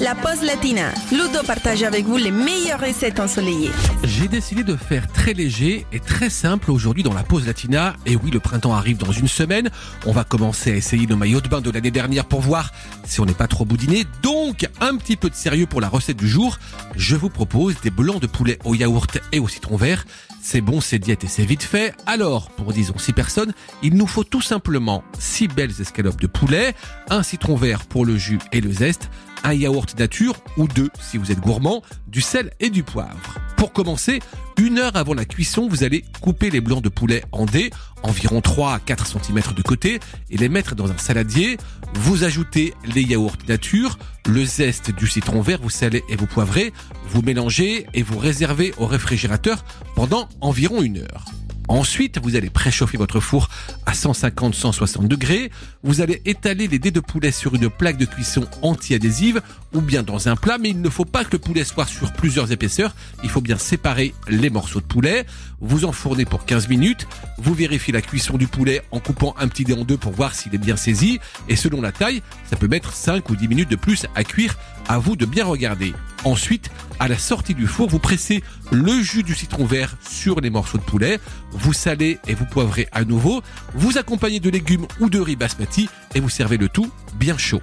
la pause latina. Ludo partage avec vous les meilleures recettes ensoleillées. J'ai décidé de faire très léger et très simple aujourd'hui dans la pause latina. Et oui, le printemps arrive dans une semaine. On va commencer à essayer nos maillots de bain de l'année dernière pour voir si on n'est pas trop boudiné. Donc, un petit peu de sérieux pour la recette du jour. Je vous propose des blancs de poulet au yaourt et au citron vert. C'est bon, c'est diète et c'est vite fait. Alors, pour disons 6 personnes, il nous faut tout simplement 6 belles escalopes de poulet, un citron vert pour le jus et le zeste, un yaourt nature ou deux si vous êtes gourmand, du sel et du poivre. Pour commencer, une heure avant la cuisson, vous allez couper les blancs de poulet en dés, environ 3 à 4 cm de côté, et les mettre dans un saladier. Vous ajoutez les yaourts nature, le zeste du citron vert, vous salez et vous poivrez, vous mélangez et vous réservez au réfrigérateur pendant environ une heure. Ensuite, vous allez préchauffer votre four à 150-160 degrés. Vous allez étaler les dés de poulet sur une plaque de cuisson anti-adhésive ou bien dans un plat, mais il ne faut pas que le poulet soit sur plusieurs épaisseurs. Il faut bien séparer les morceaux de poulet. Vous enfournez pour 15 minutes. Vous vérifiez la cuisson du poulet en coupant un petit dé en deux pour voir s'il est bien saisi. Et selon la taille, ça peut mettre 5 ou 10 minutes de plus à cuire. À vous de bien regarder. Ensuite, à la sortie du four, vous pressez le jus du citron vert sur les morceaux de poulet, vous salez et vous poivrez à nouveau, vous accompagnez de légumes ou de riz basmati et vous servez le tout bien chaud.